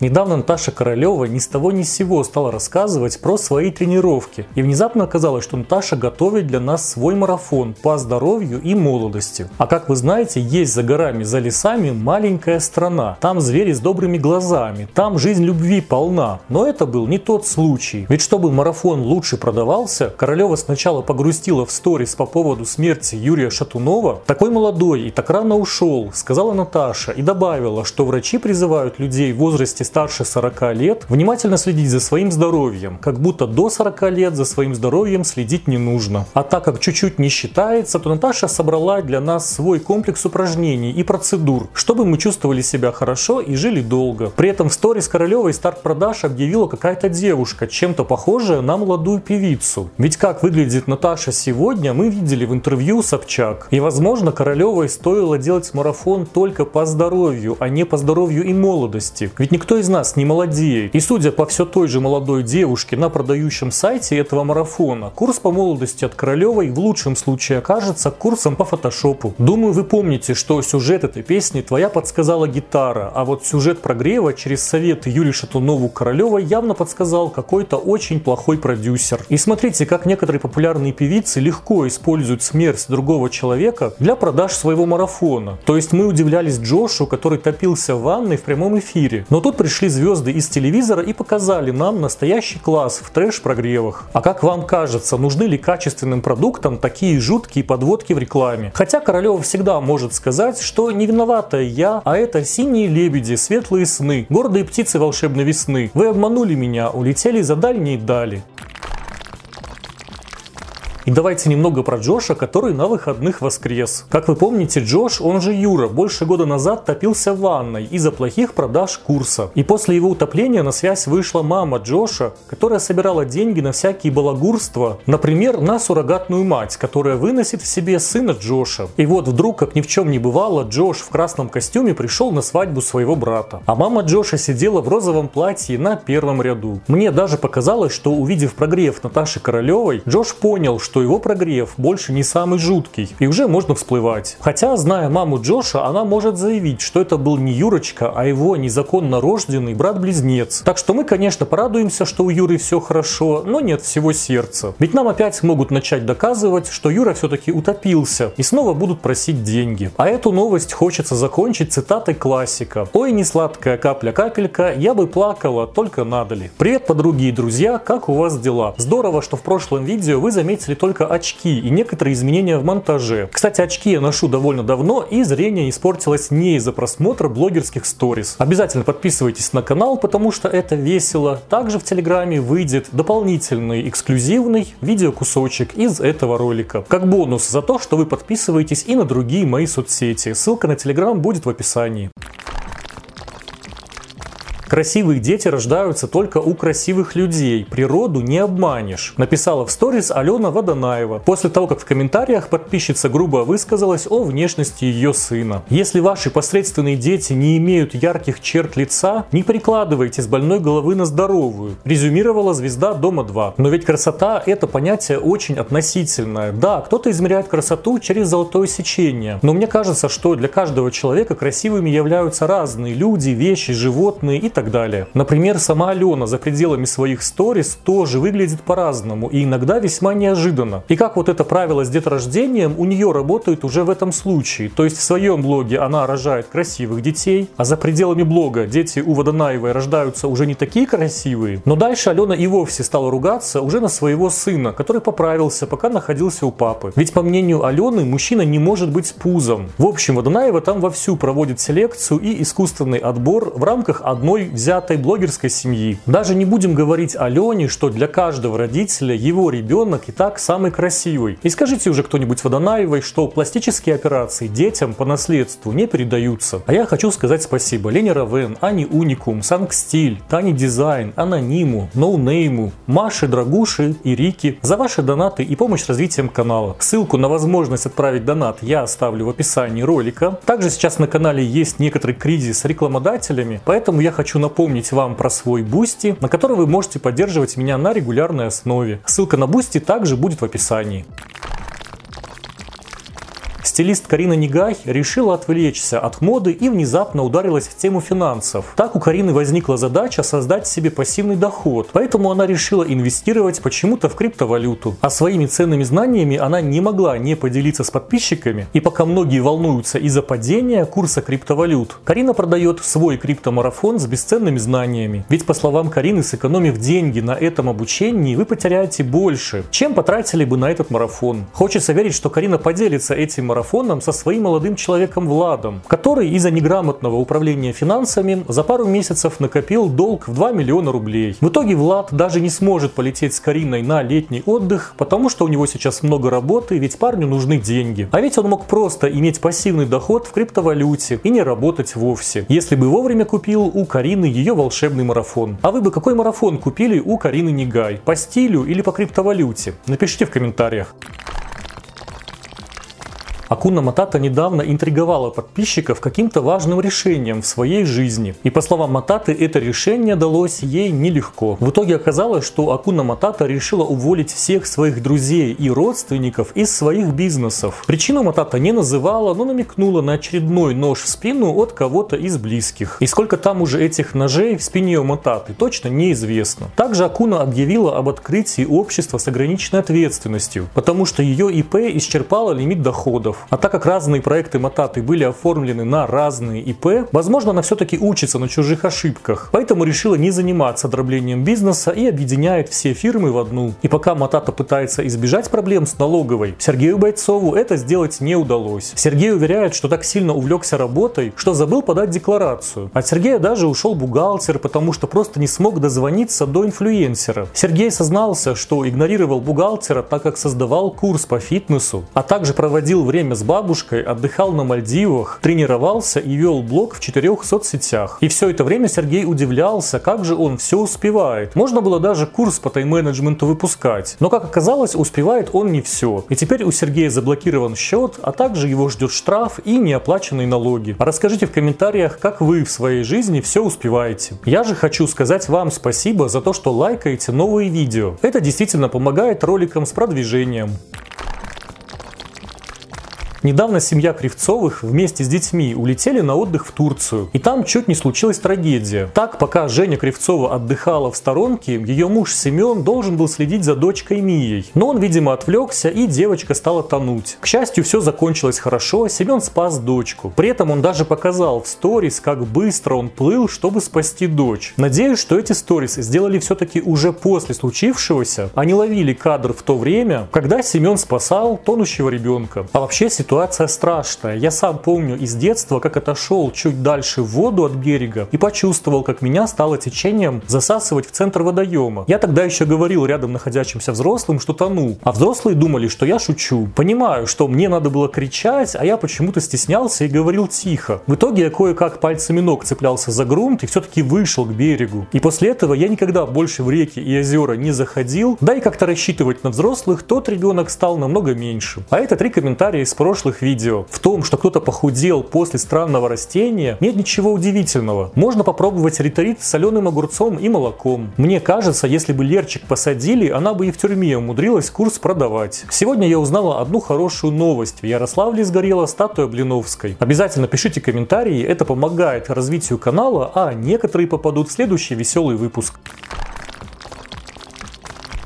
Недавно Наташа Королева ни с того ни с сего стала рассказывать про свои тренировки. И внезапно оказалось, что Наташа готовит для нас свой марафон по здоровью и молодости. А как вы знаете, есть за горами, за лесами маленькая страна. Там звери с добрыми глазами, там жизнь любви полна. Но это был не тот случай. Ведь чтобы марафон лучше продавался, Королева сначала погрустила в сторис по поводу смерти Юрия Шатунова. Такой молодой и так рано ушел, сказала Наташа и добавила, что врачи призывают людей в возрасте старше 40 лет внимательно следить за своим здоровьем, как будто до 40 лет за своим здоровьем следить не нужно. А так как чуть-чуть не считается, то Наташа собрала для нас свой комплекс упражнений и процедур, чтобы мы чувствовали себя хорошо и жили долго. При этом в сторис Королевой старт продаж объявила какая-то девушка, чем-то похожая на молодую певицу. Ведь как выглядит Наташа сегодня, мы видели в интервью Собчак. И возможно Королевой стоило делать марафон только по здоровью, а не по здоровью и молодости. Ведь никто никто из нас не молодеет. И судя по все той же молодой девушке на продающем сайте этого марафона, курс по молодости от Королевой в лучшем случае окажется курсом по фотошопу. Думаю, вы помните, что сюжет этой песни твоя подсказала гитара, а вот сюжет прогрева через советы Юрия Шатунову Королевой явно подсказал какой-то очень плохой продюсер. И смотрите, как некоторые популярные певицы легко используют смерть другого человека для продаж своего марафона. То есть мы удивлялись Джошу, который топился в ванной в прямом эфире. Но тут пришли звезды из телевизора и показали нам настоящий класс в трэш-прогревах. А как вам кажется, нужны ли качественным продуктам такие жуткие подводки в рекламе? Хотя Королева всегда может сказать, что не виновата я, а это синие лебеди, светлые сны, гордые птицы волшебной весны. Вы обманули меня, улетели за дальние дали. И давайте немного про Джоша, который на выходных воскрес. Как вы помните, Джош, он же Юра, больше года назад топился в ванной из-за плохих продаж курса. И после его утопления на связь вышла мама Джоша, которая собирала деньги на всякие балагурства, например, на суррогатную мать, которая выносит в себе сына Джоша. И вот вдруг, как ни в чем не бывало, Джош в красном костюме пришел на свадьбу своего брата. А мама Джоша сидела в розовом платье на первом ряду. Мне даже показалось, что увидев прогрев Наташи Королевой, Джош понял, что что его прогрев больше не самый жуткий, и уже можно всплывать. Хотя, зная маму Джоша, она может заявить, что это был не Юрочка, а его незаконно рожденный брат-близнец. Так что мы, конечно, порадуемся, что у Юры все хорошо, но нет всего сердца. Ведь нам опять могут начать доказывать, что Юра все-таки утопился, и снова будут просить деньги. А эту новость хочется закончить цитатой классика. «Ой, не сладкая капля-капелька, я бы плакала, только надо ли». Привет, подруги и друзья, как у вас дела? Здорово, что в прошлом видео вы заметили только очки и некоторые изменения в монтаже. Кстати, очки я ношу довольно давно и зрение испортилось не из-за просмотра блогерских сториз. Обязательно подписывайтесь на канал, потому что это весело. Также в Телеграме выйдет дополнительный эксклюзивный видеокусочек из этого ролика. Как бонус за то, что вы подписываетесь и на другие мои соцсети. Ссылка на Телеграм будет в описании. Красивые дети рождаются только у красивых людей. Природу не обманешь. Написала в сторис Алена Водонаева. После того, как в комментариях подписчица грубо высказалась о внешности ее сына. Если ваши посредственные дети не имеют ярких черт лица, не прикладывайте с больной головы на здоровую. Резюмировала звезда Дома 2. Но ведь красота это понятие очень относительное. Да, кто-то измеряет красоту через золотое сечение. Но мне кажется, что для каждого человека красивыми являются разные люди, вещи, животные и так так далее. Например, сама Алена за пределами своих сторис тоже выглядит по-разному и иногда весьма неожиданно. И как вот это правило с деторождением у нее работает уже в этом случае. То есть в своем блоге она рожает красивых детей, а за пределами блога дети у Водонаевой рождаются уже не такие красивые. Но дальше Алена и вовсе стала ругаться уже на своего сына, который поправился, пока находился у папы. Ведь по мнению Алены, мужчина не может быть с пузом. В общем, Водонаева там вовсю проводит селекцию и искусственный отбор в рамках одной взятой блогерской семьи. Даже не будем говорить о Лене, что для каждого родителя его ребенок и так самый красивый. И скажите уже кто-нибудь Водонаевой, что пластические операции детям по наследству не передаются. А я хочу сказать спасибо Лене Равен, Ани Уникум, Сангстиль, Тани Дизайн, Анониму, Ноунейму, Маше Драгуши и Рики за ваши донаты и помощь развитием канала. Ссылку на возможность отправить донат я оставлю в описании ролика. Также сейчас на канале есть некоторый кризис с рекламодателями, поэтому я хочу напомнить вам про свой Boosty, на который вы можете поддерживать меня на регулярной основе. Ссылка на Boosty также будет в описании. Стилист Карина Нигай решила отвлечься от моды и внезапно ударилась в тему финансов. Так у Карины возникла задача создать себе пассивный доход, поэтому она решила инвестировать почему-то в криптовалюту. А своими ценными знаниями она не могла не поделиться с подписчиками, и пока многие волнуются из-за падения курса криптовалют, Карина продает свой криптомарафон с бесценными знаниями. Ведь по словам Карины, сэкономив деньги на этом обучении, вы потеряете больше, чем потратили бы на этот марафон. Хочется верить, что Карина поделится этим марафоном со своим молодым человеком Владом, который из-за неграмотного управления финансами за пару месяцев накопил долг в 2 миллиона рублей. В итоге Влад даже не сможет полететь с Кариной на летний отдых, потому что у него сейчас много работы, ведь парню нужны деньги. А ведь он мог просто иметь пассивный доход в криптовалюте и не работать вовсе, если бы вовремя купил у Карины ее волшебный марафон. А вы бы какой марафон купили у Карины Нигай? По стилю или по криптовалюте? Напишите в комментариях. Акуна Матата недавно интриговала подписчиков каким-то важным решением в своей жизни. И по словам Мататы, это решение далось ей нелегко. В итоге оказалось, что Акуна Матата решила уволить всех своих друзей и родственников из своих бизнесов. Причину Матата не называла, но намекнула на очередной нож в спину от кого-то из близких. И сколько там уже этих ножей в спине у Мататы, точно неизвестно. Также Акуна объявила об открытии общества с ограниченной ответственностью, потому что ее ИП исчерпала лимит доходов доходов. А так как разные проекты Мататы были оформлены на разные ИП, возможно, она все-таки учится на чужих ошибках. Поэтому решила не заниматься дроблением бизнеса и объединяет все фирмы в одну. И пока Матата пытается избежать проблем с налоговой, Сергею Бойцову это сделать не удалось. Сергей уверяет, что так сильно увлекся работой, что забыл подать декларацию. От Сергея даже ушел бухгалтер, потому что просто не смог дозвониться до инфлюенсера. Сергей сознался, что игнорировал бухгалтера, так как создавал курс по фитнесу, а также проводил время время с бабушкой, отдыхал на Мальдивах, тренировался и вел блог в четырех соцсетях. И все это время Сергей удивлялся, как же он все успевает. Можно было даже курс по тайм-менеджменту выпускать. Но, как оказалось, успевает он не все. И теперь у Сергея заблокирован счет, а также его ждет штраф и неоплаченные налоги. Расскажите в комментариях, как вы в своей жизни все успеваете. Я же хочу сказать вам спасибо за то, что лайкаете новые видео. Это действительно помогает роликам с продвижением. Недавно семья Кривцовых вместе с детьми улетели на отдых в Турцию. И там чуть не случилась трагедия. Так, пока Женя Кривцова отдыхала в сторонке, ее муж Семен должен был следить за дочкой Мией. Но он, видимо, отвлекся, и девочка стала тонуть. К счастью, все закончилось хорошо, Семен спас дочку. При этом он даже показал в сторис, как быстро он плыл, чтобы спасти дочь. Надеюсь, что эти сторис сделали все-таки уже после случившегося, а не ловили кадр в то время, когда Семен спасал тонущего ребенка. А вообще ситуация Ситуация страшная. Я сам помню из детства, как отошел чуть дальше в воду от берега и почувствовал, как меня стало течением засасывать в центр водоема. Я тогда еще говорил рядом находящимся взрослым, что тону, а взрослые думали, что я шучу. Понимаю, что мне надо было кричать, а я почему-то стеснялся и говорил тихо. В итоге я кое-как пальцами ног цеплялся за грунт и все-таки вышел к берегу. И после этого я никогда больше в реки и озера не заходил, да и как-то рассчитывать на взрослых тот ребенок стал намного меньше. А это три комментария из прошлого прошлых видео. В том, что кто-то похудел после странного растения, нет ничего удивительного. Можно попробовать ретрит с соленым огурцом и молоком. Мне кажется, если бы Лерчик посадили, она бы и в тюрьме умудрилась курс продавать. Сегодня я узнала одну хорошую новость. В Ярославле сгорела статуя Блиновской. Обязательно пишите комментарии, это помогает развитию канала, а некоторые попадут в следующий веселый выпуск.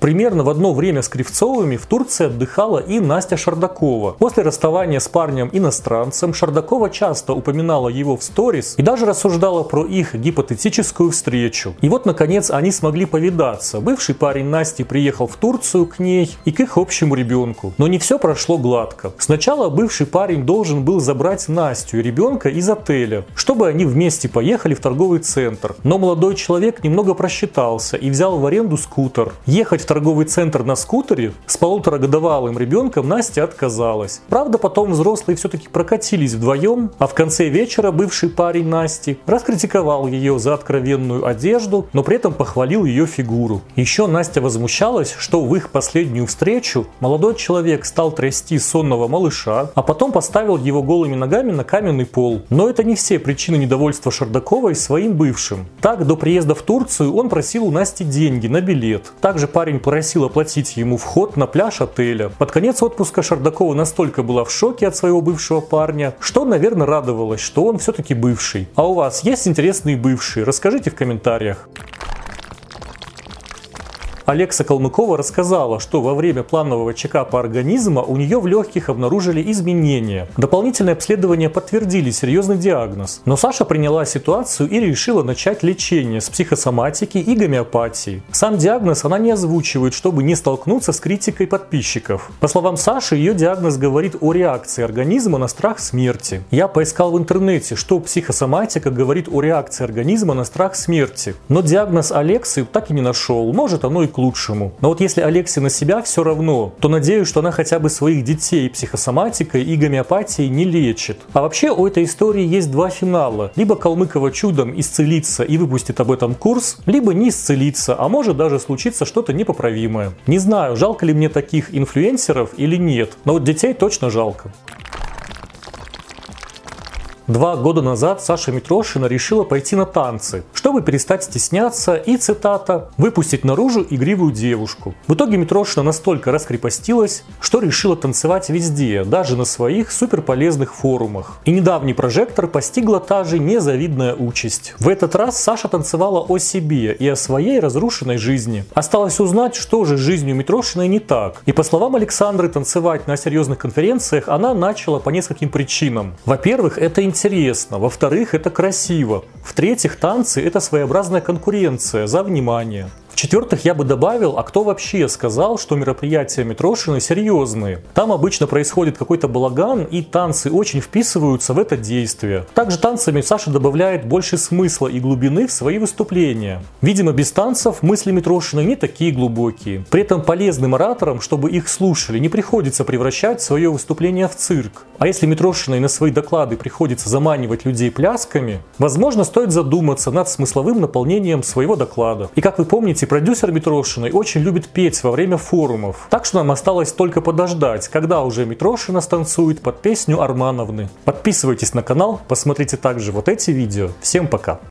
Примерно в одно время с Кривцовыми в Турции отдыхала и Настя Шардакова. После расставания с парнем-иностранцем Шардакова часто упоминала его в сторис и даже рассуждала про их гипотетическую встречу. И вот, наконец, они смогли повидаться. Бывший парень Насти приехал в Турцию к ней и к их общему ребенку. Но не все прошло гладко. Сначала бывший парень должен был забрать Настю и ребенка из отеля, чтобы они вместе поехали в торговый центр. Но молодой человек немного просчитался и взял в аренду скутер. Ехать в торговый центр на скутере с полуторагодовалым ребенком Настя отказалась. Правда, потом взрослые все-таки прокатились вдвоем, а в конце вечера бывший парень Насти раскритиковал ее за откровенную одежду, но при этом похвалил ее фигуру. Еще Настя возмущалась, что в их последнюю встречу молодой человек стал трясти сонного малыша, а потом поставил его голыми ногами на каменный пол. Но это не все причины недовольства Шардаковой своим бывшим. Так, до приезда в Турцию он просил у Насти деньги на билет. Также парень просил оплатить ему вход на пляж отеля. Под конец отпуска Шардакова настолько была в шоке от своего бывшего парня, что, наверное, радовалась, что он все-таки бывший. А у вас есть интересные бывшие? Расскажите в комментариях. Алекса Калмыкова рассказала, что во время планового чекапа организма у нее в легких обнаружили изменения. Дополнительные обследования подтвердили серьезный диагноз. Но Саша приняла ситуацию и решила начать лечение с психосоматики и гомеопатии. Сам диагноз она не озвучивает, чтобы не столкнуться с критикой подписчиков. По словам Саши, ее диагноз говорит о реакции организма на страх смерти. Я поискал в интернете, что психосоматика говорит о реакции организма на страх смерти. Но диагноз Алексы так и не нашел. Может оно и к лучшему. Но вот если Алексе на себя все равно, то надеюсь, что она хотя бы своих детей психосоматикой и гомеопатией не лечит. А вообще у этой истории есть два финала. Либо Калмыкова чудом исцелится и выпустит об этом курс, либо не исцелится, а может даже случиться что-то непоправимое. Не знаю, жалко ли мне таких инфлюенсеров или нет, но вот детей точно жалко. Два года назад Саша Митрошина решила пойти на танцы, чтобы перестать стесняться и, цитата, «выпустить наружу игривую девушку». В итоге Митрошина настолько раскрепостилась, что решила танцевать везде, даже на своих суперполезных форумах. И недавний прожектор постигла та же незавидная участь. В этот раз Саша танцевала о себе и о своей разрушенной жизни. Осталось узнать, что же жизнью Митрошиной не так. И по словам Александры, танцевать на серьезных конференциях она начала по нескольким причинам. Во-первых, это интересно интересно. Во-вторых, это красиво. В-третьих, танцы – это своеобразная конкуренция за внимание. В-четвертых, я бы добавил, а кто вообще сказал, что мероприятия Митрошины серьезные? Там обычно происходит какой-то балаган, и танцы очень вписываются в это действие. Также танцами Саша добавляет больше смысла и глубины в свои выступления. Видимо, без танцев мысли Митрошиной не такие глубокие. При этом полезным ораторам, чтобы их слушали, не приходится превращать свое выступление в цирк. А если Митрошиной на свои доклады приходится заманивать людей плясками, возможно, стоит задуматься над смысловым наполнением своего доклада. И как вы помните, продюсер Митрошиной очень любит петь во время форумов. Так что нам осталось только подождать, когда уже Митрошина станцует под песню Армановны. Подписывайтесь на канал, посмотрите также вот эти видео. Всем пока!